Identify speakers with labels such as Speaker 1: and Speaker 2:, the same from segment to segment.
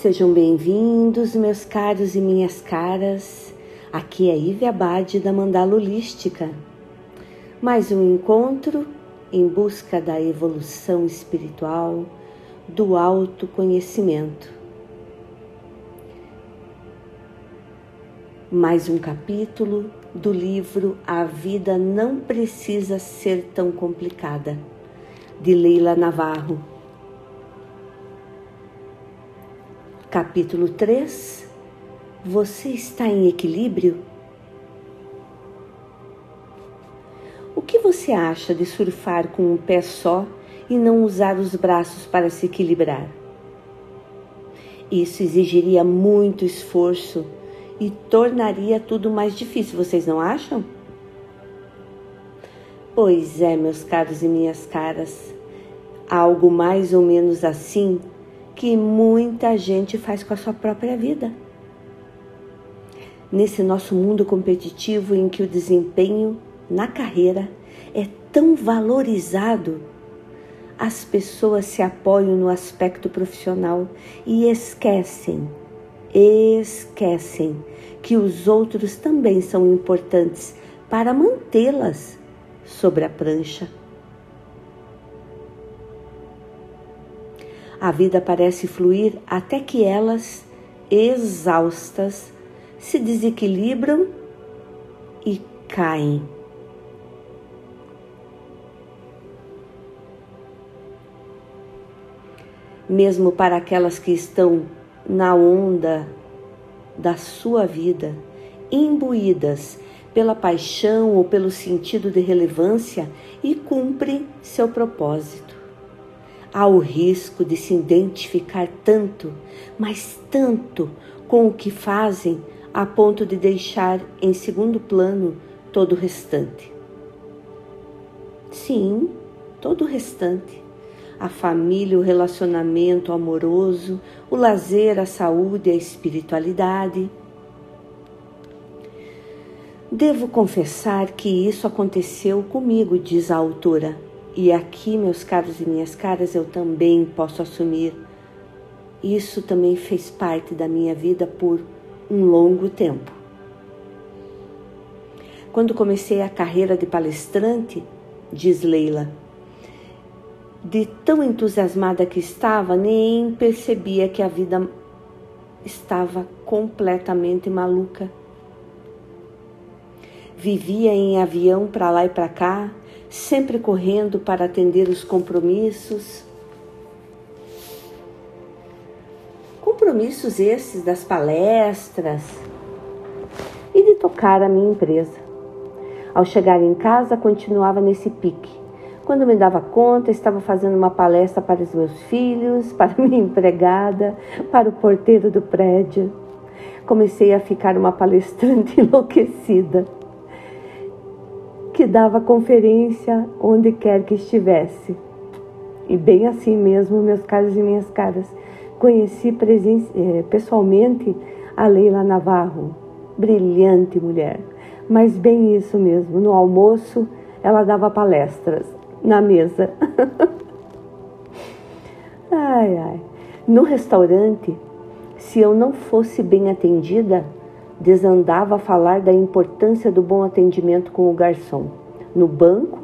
Speaker 1: Sejam bem-vindos, meus caros e minhas caras. Aqui é Ive Abade da Mandala Holística. Mais um encontro em busca da evolução espiritual, do autoconhecimento. Mais um capítulo do livro A Vida Não Precisa Ser Tão Complicada, de Leila Navarro. Capítulo 3 Você está em equilíbrio? O que você acha de surfar com um pé só e não usar os braços para se equilibrar? Isso exigiria muito esforço e tornaria tudo mais difícil, vocês não acham? Pois é, meus caros e minhas caras, algo mais ou menos assim que muita gente faz com a sua própria vida. Nesse nosso mundo competitivo em que o desempenho na carreira é tão valorizado, as pessoas se apoiam no aspecto profissional e esquecem, esquecem que os outros também são importantes para mantê-las sobre a prancha. A vida parece fluir até que elas, exaustas, se desequilibram e caem. Mesmo para aquelas que estão na onda da sua vida, imbuídas pela paixão ou pelo sentido de relevância e cumprem seu propósito há o risco de se identificar tanto, mas tanto com o que fazem a ponto de deixar em segundo plano todo o restante. Sim, todo o restante. A família, o relacionamento amoroso, o lazer, a saúde, a espiritualidade. Devo confessar que isso aconteceu comigo, diz a autora e aqui, meus caros e minhas caras, eu também posso assumir. Isso também fez parte da minha vida por um longo tempo. Quando comecei a carreira de palestrante, diz Leila, de tão entusiasmada que estava, nem percebia que a vida estava completamente maluca. Vivia em avião para lá e para cá, sempre correndo para atender os compromissos. Compromissos esses das palestras e de tocar a minha empresa. Ao chegar em casa, continuava nesse pique. Quando me dava conta, estava fazendo uma palestra para os meus filhos, para minha empregada, para o porteiro do prédio. Comecei a ficar uma palestrante enlouquecida que dava conferência onde quer que estivesse. E bem assim mesmo, meus caros e minhas caras, conheci eh, pessoalmente a Leila Navarro, brilhante mulher. Mas bem isso mesmo, no almoço ela dava palestras na mesa. ai, ai. No restaurante, se eu não fosse bem atendida, desandava a falar da importância do bom atendimento com o garçom. No banco,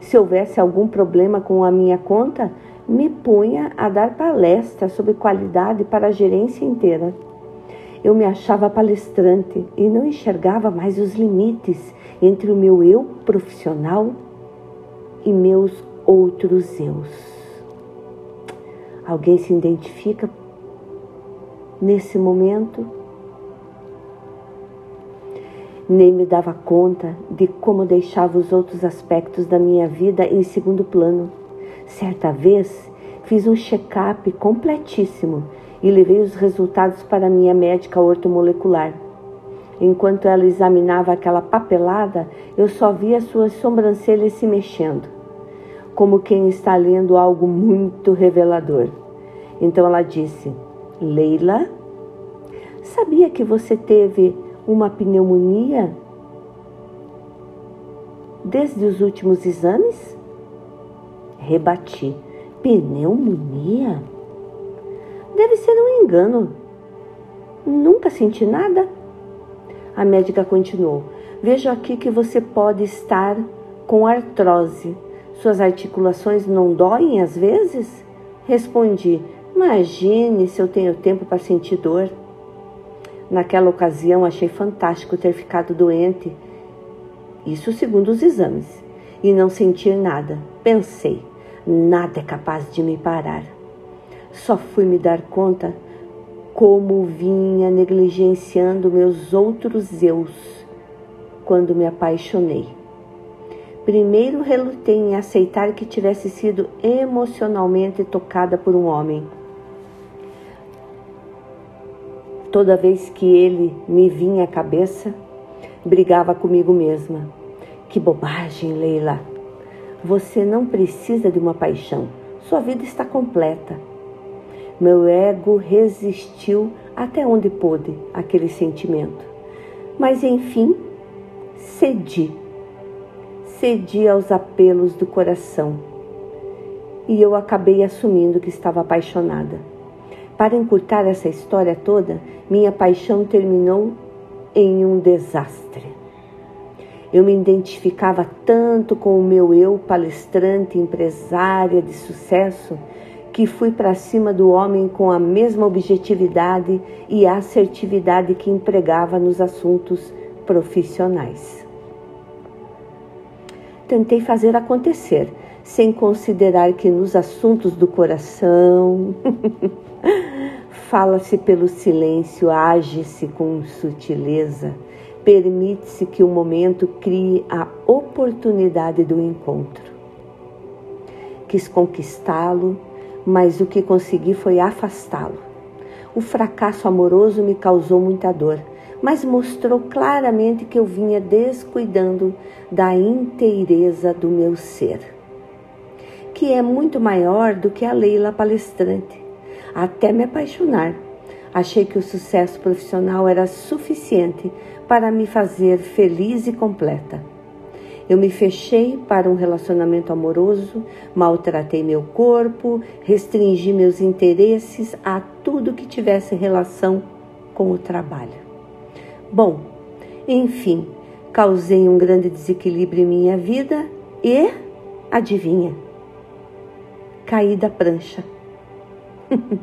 Speaker 1: se houvesse algum problema com a minha conta, me punha a dar palestra sobre qualidade para a gerência inteira. Eu me achava palestrante e não enxergava mais os limites entre o meu eu profissional e meus outros eus. Alguém se identifica nesse momento? Nem me dava conta de como deixava os outros aspectos da minha vida em segundo plano. Certa vez, fiz um check-up completíssimo e levei os resultados para minha médica ortomolecular. Enquanto ela examinava aquela papelada, eu só via suas sobrancelhas se mexendo, como quem está lendo algo muito revelador. Então ela disse: Leila, sabia que você teve uma pneumonia desde os últimos exames? Rebati: Pneumonia? Deve ser um engano. Nunca senti nada. A médica continuou: Vejo aqui que você pode estar com artrose. Suas articulações não doem às vezes? Respondi: Imagine se eu tenho tempo para sentir dor. Naquela ocasião achei fantástico ter ficado doente, isso segundo os exames, e não sentir nada. Pensei: nada é capaz de me parar. Só fui me dar conta como vinha negligenciando meus outros eus quando me apaixonei. Primeiro relutei em aceitar que tivesse sido emocionalmente tocada por um homem. Toda vez que ele me vinha à cabeça, brigava comigo mesma. Que bobagem, Leila! Você não precisa de uma paixão. Sua vida está completa. Meu ego resistiu até onde pôde aquele sentimento. Mas enfim, cedi. Cedi aos apelos do coração. E eu acabei assumindo que estava apaixonada. Para encurtar essa história toda, minha paixão terminou em um desastre. Eu me identificava tanto com o meu eu palestrante, empresária de sucesso, que fui para cima do homem com a mesma objetividade e assertividade que empregava nos assuntos profissionais. Tentei fazer acontecer, sem considerar que nos assuntos do coração fala-se pelo silêncio, age-se com sutileza, permite-se que o momento crie a oportunidade do encontro. Quis conquistá-lo mas o que consegui foi afastá-lo. O fracasso amoroso me causou muita dor, mas mostrou claramente que eu vinha descuidando da inteireza do meu ser, que é muito maior do que a Leila palestrante. Até me apaixonar, achei que o sucesso profissional era suficiente para me fazer feliz e completa. Eu me fechei para um relacionamento amoroso, maltratei meu corpo, restringi meus interesses a tudo que tivesse relação com o trabalho. Bom, enfim, causei um grande desequilíbrio em minha vida e, adivinha, caí da prancha.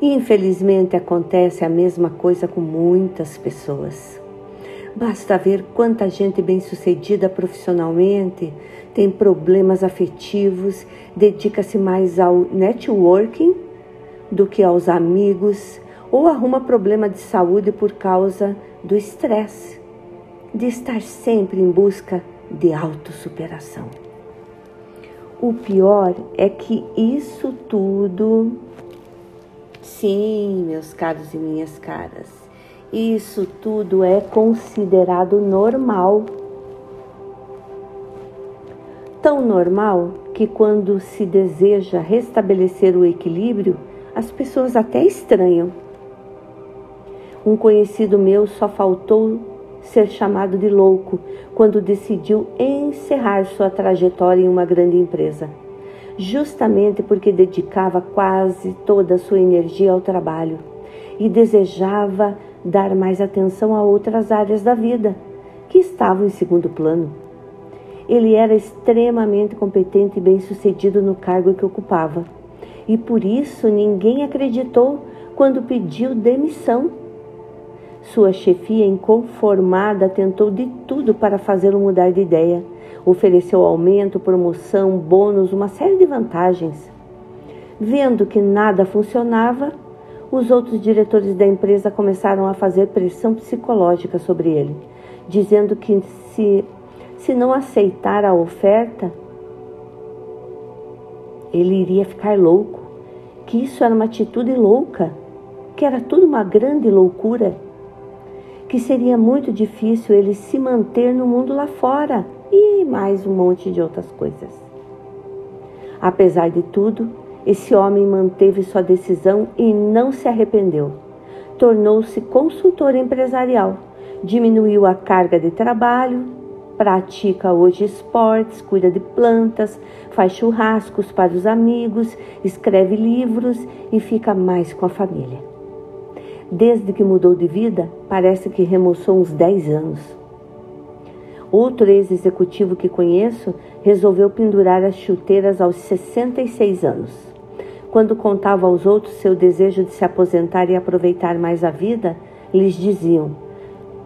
Speaker 1: Infelizmente acontece a mesma coisa com muitas pessoas. Basta ver quanta gente bem-sucedida profissionalmente tem problemas afetivos, dedica-se mais ao networking do que aos amigos, ou arruma problema de saúde por causa do estresse, de estar sempre em busca de autossuperação. O pior é que isso tudo, sim, meus caros e minhas caras, isso tudo é considerado normal. Tão normal que, quando se deseja restabelecer o equilíbrio, as pessoas até estranham. Um conhecido meu só faltou ser chamado de louco quando decidiu encerrar sua trajetória em uma grande empresa, justamente porque dedicava quase toda a sua energia ao trabalho e desejava dar mais atenção a outras áreas da vida que estavam em segundo plano. Ele era extremamente competente e bem-sucedido no cargo que ocupava, e por isso ninguém acreditou quando pediu demissão. Sua chefia inconformada tentou de tudo para fazê-lo mudar de ideia. Ofereceu aumento, promoção, bônus, uma série de vantagens. Vendo que nada funcionava, os outros diretores da empresa começaram a fazer pressão psicológica sobre ele, dizendo que se, se não aceitar a oferta, ele iria ficar louco, que isso era uma atitude louca, que era tudo uma grande loucura, que seria muito difícil ele se manter no mundo lá fora e mais um monte de outras coisas. Apesar de tudo, esse homem manteve sua decisão e não se arrependeu. Tornou-se consultor empresarial, diminuiu a carga de trabalho pratica hoje esportes, cuida de plantas, faz churrascos para os amigos, escreve livros e fica mais com a família. Desde que mudou de vida, parece que remoçou uns 10 anos. Outro ex-executivo que conheço resolveu pendurar as chuteiras aos 66 anos. Quando contava aos outros seu desejo de se aposentar e aproveitar mais a vida, lhes diziam: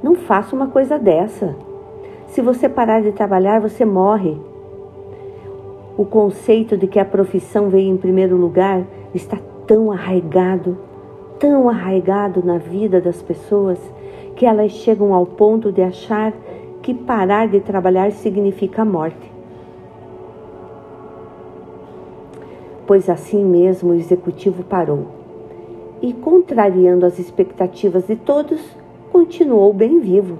Speaker 1: Não faça uma coisa dessa. Se você parar de trabalhar, você morre. O conceito de que a profissão veio em primeiro lugar está tão arraigado, tão arraigado na vida das pessoas, que elas chegam ao ponto de achar que parar de trabalhar significa morte. Pois assim mesmo o executivo parou e, contrariando as expectativas de todos, continuou bem vivo.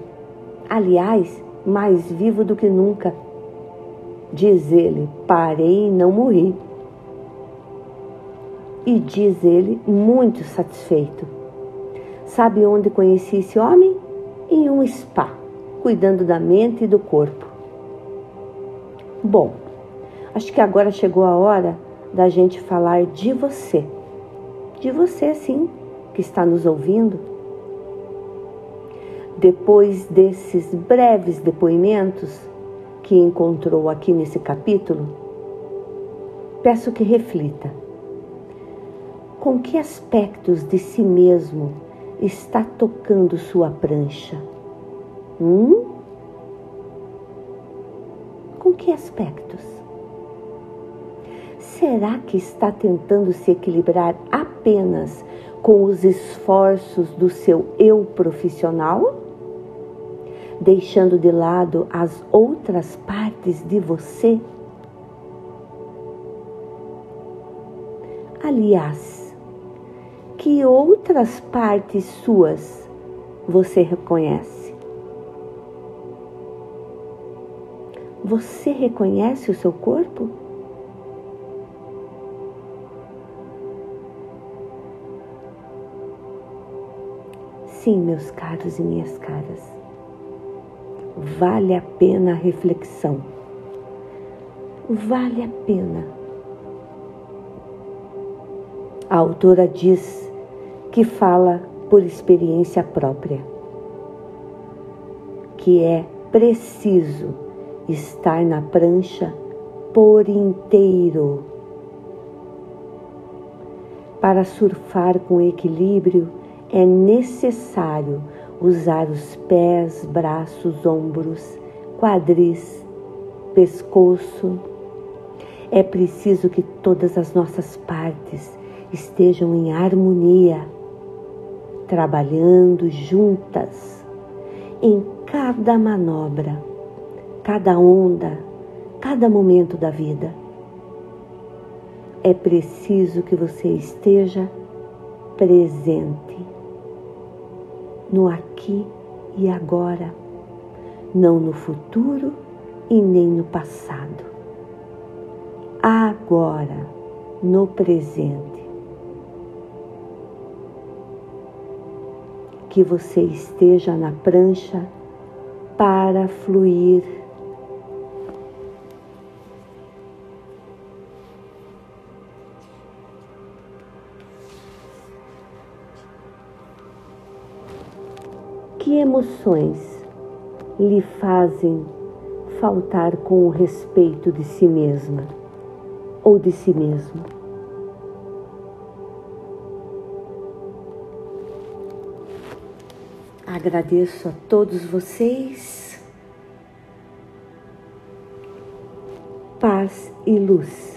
Speaker 1: Aliás, mais vivo do que nunca. Diz ele: Parei e não morri. E diz ele, muito satisfeito. Sabe onde conheci esse homem? Em um spa, cuidando da mente e do corpo. Bom, acho que agora chegou a hora da gente falar de você. De você, sim, que está nos ouvindo depois desses breves depoimentos que encontrou aqui nesse capítulo, peço que reflita. Com que aspectos de si mesmo está tocando sua prancha? Hum? Com que aspectos? Será que está tentando se equilibrar apenas com os esforços do seu eu profissional? deixando de lado as outras partes de você? Aliás, que outras partes suas você reconhece? Você reconhece o seu corpo? Sim, meus caros e minhas caras vale a pena a reflexão. Vale a pena. A autora diz que fala por experiência própria, que é preciso estar na prancha por inteiro. Para surfar com equilíbrio é necessário usar os pés, braços, ombros, quadris, pescoço. É preciso que todas as nossas partes estejam em harmonia, trabalhando juntas em cada manobra, cada onda, cada momento da vida. É preciso que você esteja presente no aqui e agora, não no futuro e nem no passado. Agora, no presente. Que você esteja na prancha para fluir Que emoções lhe fazem faltar com o respeito de si mesma ou de si mesmo? Agradeço a todos vocês. Paz e luz.